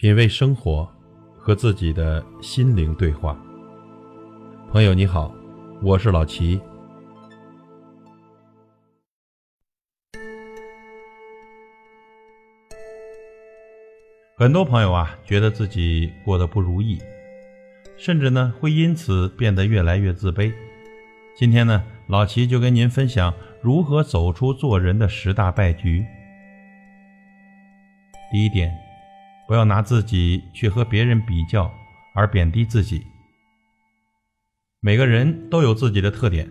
品味生活，和自己的心灵对话。朋友你好，我是老齐。很多朋友啊，觉得自己过得不如意，甚至呢会因此变得越来越自卑。今天呢，老齐就跟您分享如何走出做人的十大败局。第一点。不要拿自己去和别人比较而贬低自己。每个人都有自己的特点，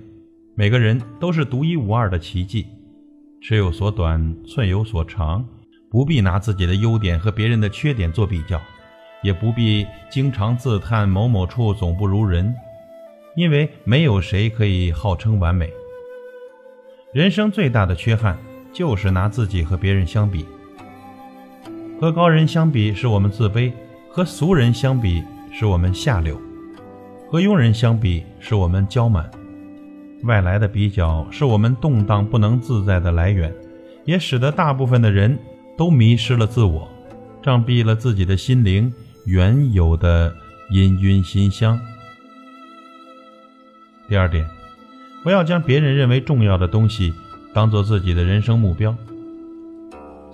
每个人都是独一无二的奇迹。尺有所短，寸有所长，不必拿自己的优点和别人的缺点做比较，也不必经常自叹某某处总不如人，因为没有谁可以号称完美。人生最大的缺憾就是拿自己和别人相比。和高人相比，使我们自卑；和俗人相比，使我们下流；和庸人相比，使我们骄满。外来的比较是我们动荡不能自在的来源，也使得大部分的人都迷失了自我，障蔽了自己的心灵原有的氤氲馨香。第二点，不要将别人认为重要的东西当做自己的人生目标。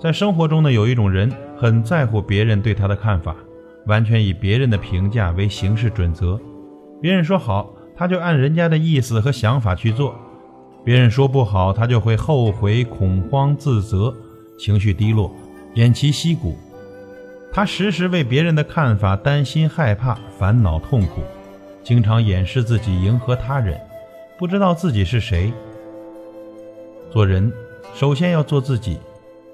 在生活中呢，有一种人。很在乎别人对他的看法，完全以别人的评价为行事准则。别人说好，他就按人家的意思和想法去做；别人说不好，他就会后悔、恐慌、自责，情绪低落，偃旗息鼓。他时时为别人的看法担心、害怕、烦恼、痛苦，经常掩饰自己，迎合他人，不知道自己是谁。做人，首先要做自己，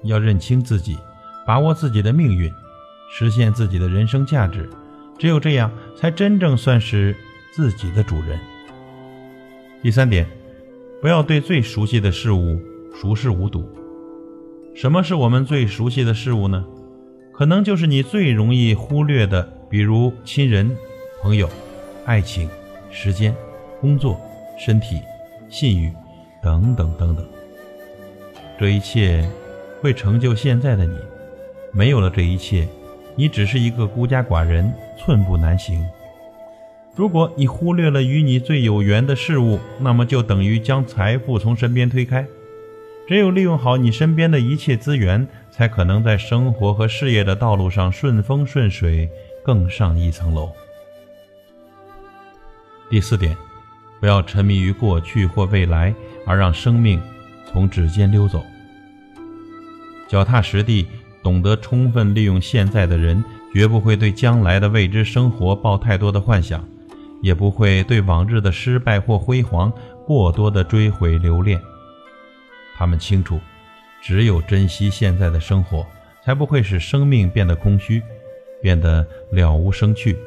要认清自己。把握自己的命运，实现自己的人生价值，只有这样，才真正算是自己的主人。第三点，不要对最熟悉的事物熟视无睹。什么是我们最熟悉的事物呢？可能就是你最容易忽略的，比如亲人、朋友、爱情、时间、工作、身体、信誉等等等等。这一切会成就现在的你。没有了这一切，你只是一个孤家寡人，寸步难行。如果你忽略了与你最有缘的事物，那么就等于将财富从身边推开。只有利用好你身边的一切资源，才可能在生活和事业的道路上顺风顺水，更上一层楼。第四点，不要沉迷于过去或未来，而让生命从指尖溜走。脚踏实地。懂得充分利用现在的人，绝不会对将来的未知生活抱太多的幻想，也不会对往日的失败或辉煌过多的追悔留恋。他们清楚，只有珍惜现在的生活，才不会使生命变得空虚，变得了无生趣。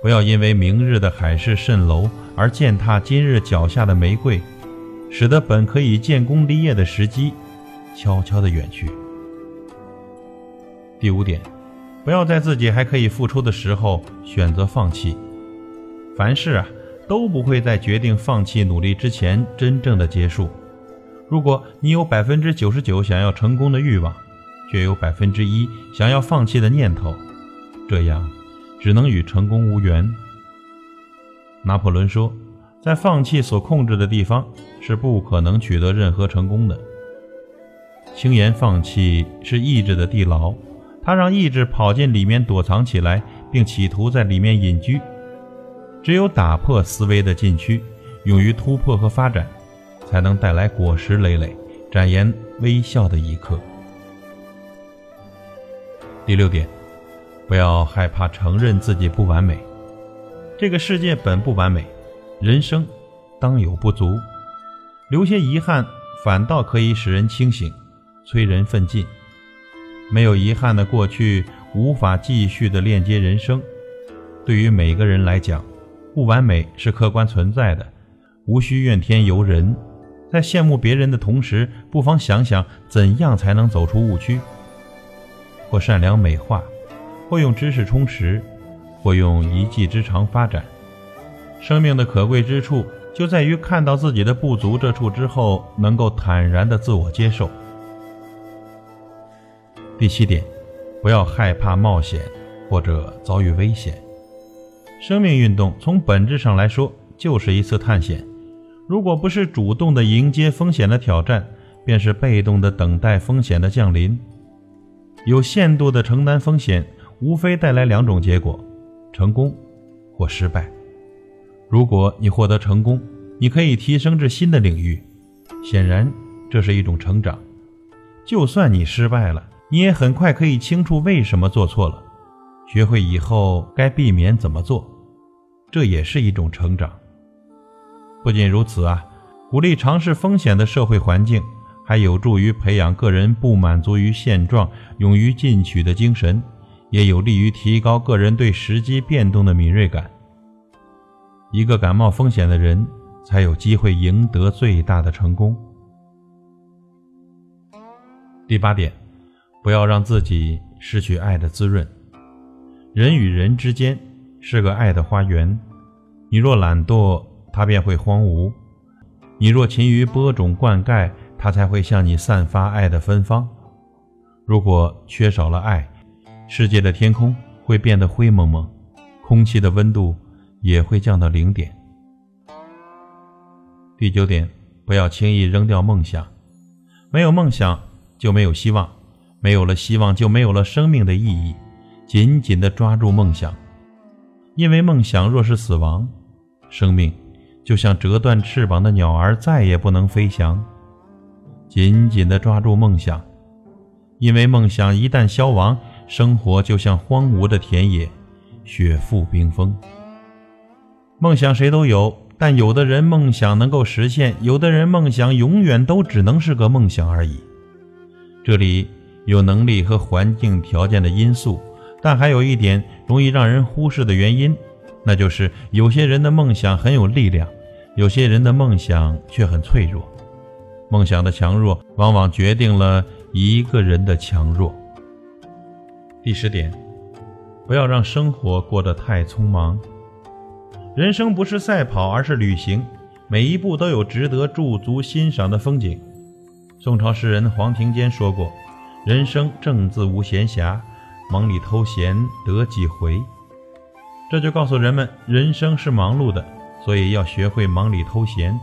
不要因为明日的海市蜃楼而践踏今日脚下的玫瑰，使得本可以建功立业的时机悄悄地远去。第五点，不要在自己还可以付出的时候选择放弃。凡事啊，都不会在决定放弃努力之前真正的结束。如果你有百分之九十九想要成功的欲望，却有百分之一想要放弃的念头，这样只能与成功无缘。拿破仑说，在放弃所控制的地方，是不可能取得任何成功的。轻言放弃是意志的地牢。他让意志跑进里面躲藏起来，并企图在里面隐居。只有打破思维的禁区，勇于突破和发展，才能带来果实累累、展颜微笑的一刻。第六点，不要害怕承认自己不完美。这个世界本不完美，人生当有不足，留些遗憾，反倒可以使人清醒，催人奋进。没有遗憾的过去，无法继续的链接人生。对于每个人来讲，不完美是客观存在的，无需怨天尤人。在羡慕别人的同时，不妨想想怎样才能走出误区。或善良美化，或用知识充实，或用一技之长发展。生命的可贵之处，就在于看到自己的不足这处之后，能够坦然的自我接受。第七点，不要害怕冒险或者遭遇危险。生命运动从本质上来说就是一次探险。如果不是主动的迎接风险的挑战，便是被动的等待风险的降临。有限度的承担风险，无非带来两种结果：成功或失败。如果你获得成功，你可以提升至新的领域，显然这是一种成长。就算你失败了，你也很快可以清楚为什么做错了，学会以后该避免怎么做，这也是一种成长。不仅如此啊，鼓励尝试风险的社会环境，还有助于培养个人不满足于现状、勇于进取的精神，也有利于提高个人对时机变动的敏锐感。一个敢冒风险的人，才有机会赢得最大的成功。第八点，不要让自己失去爱的滋润。人与人之间是个爱的花园，你若懒惰，它便会荒芜；你若勤于播种灌溉，它才会向你散发爱的芬芳。如果缺少了爱，世界的天空会变得灰蒙蒙，空气的温度也会降到零点。第九点，不要轻易扔掉梦想，没有梦想。就没有希望，没有了希望，就没有了生命的意义。紧紧地抓住梦想，因为梦想若是死亡，生命就像折断翅膀的鸟儿，再也不能飞翔。紧紧地抓住梦想，因为梦想一旦消亡，生活就像荒芜的田野，雪覆冰封。梦想谁都有，但有的人梦想能够实现，有的人梦想永远都只能是个梦想而已。这里有能力和环境条件的因素，但还有一点容易让人忽视的原因，那就是有些人的梦想很有力量，有些人的梦想却很脆弱。梦想的强弱往往决定了一个人的强弱。第十点，不要让生活过得太匆忙。人生不是赛跑，而是旅行，每一步都有值得驻足欣赏的风景。宋朝诗人黄庭坚说过：“人生正自无闲暇，忙里偷闲得几回。”这就告诉人们，人生是忙碌的，所以要学会忙里偷闲。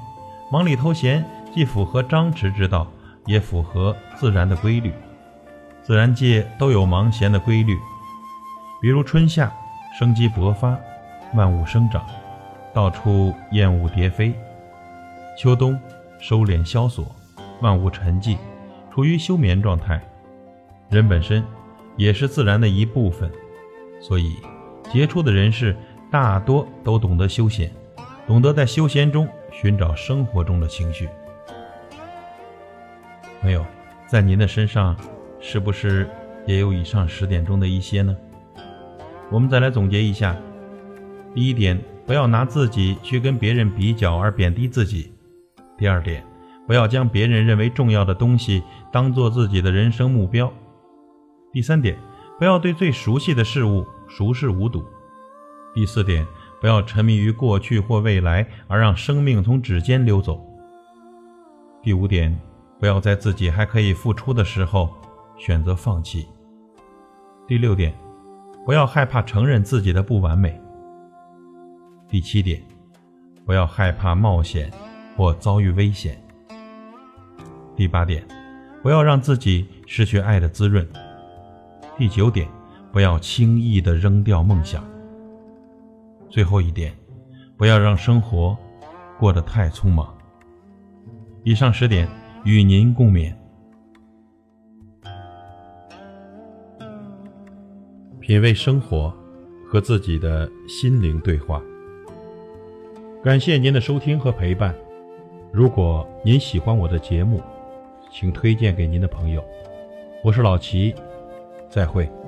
忙里偷闲既符合张弛之道，也符合自然的规律。自然界都有忙闲的规律，比如春夏生机勃发，万物生长，到处燕舞蝶飞；秋冬收敛萧索。万物沉寂，处于休眠状态。人本身也是自然的一部分，所以杰出的人士大多都懂得休闲，懂得在休闲中寻找生活中的情绪。朋友，在您的身上是不是也有以上十点中的一些呢？我们再来总结一下：第一点，不要拿自己去跟别人比较而贬低自己；第二点。不要将别人认为重要的东西当做自己的人生目标。第三点，不要对最熟悉的事物熟视无睹。第四点，不要沉迷于过去或未来，而让生命从指尖溜走。第五点，不要在自己还可以付出的时候选择放弃。第六点，不要害怕承认自己的不完美。第七点，不要害怕冒险或遭遇危险。第八点，不要让自己失去爱的滋润。第九点，不要轻易的扔掉梦想。最后一点，不要让生活过得太匆忙。以上十点与您共勉。品味生活，和自己的心灵对话。感谢您的收听和陪伴。如果您喜欢我的节目，请推荐给您的朋友，我是老齐，再会。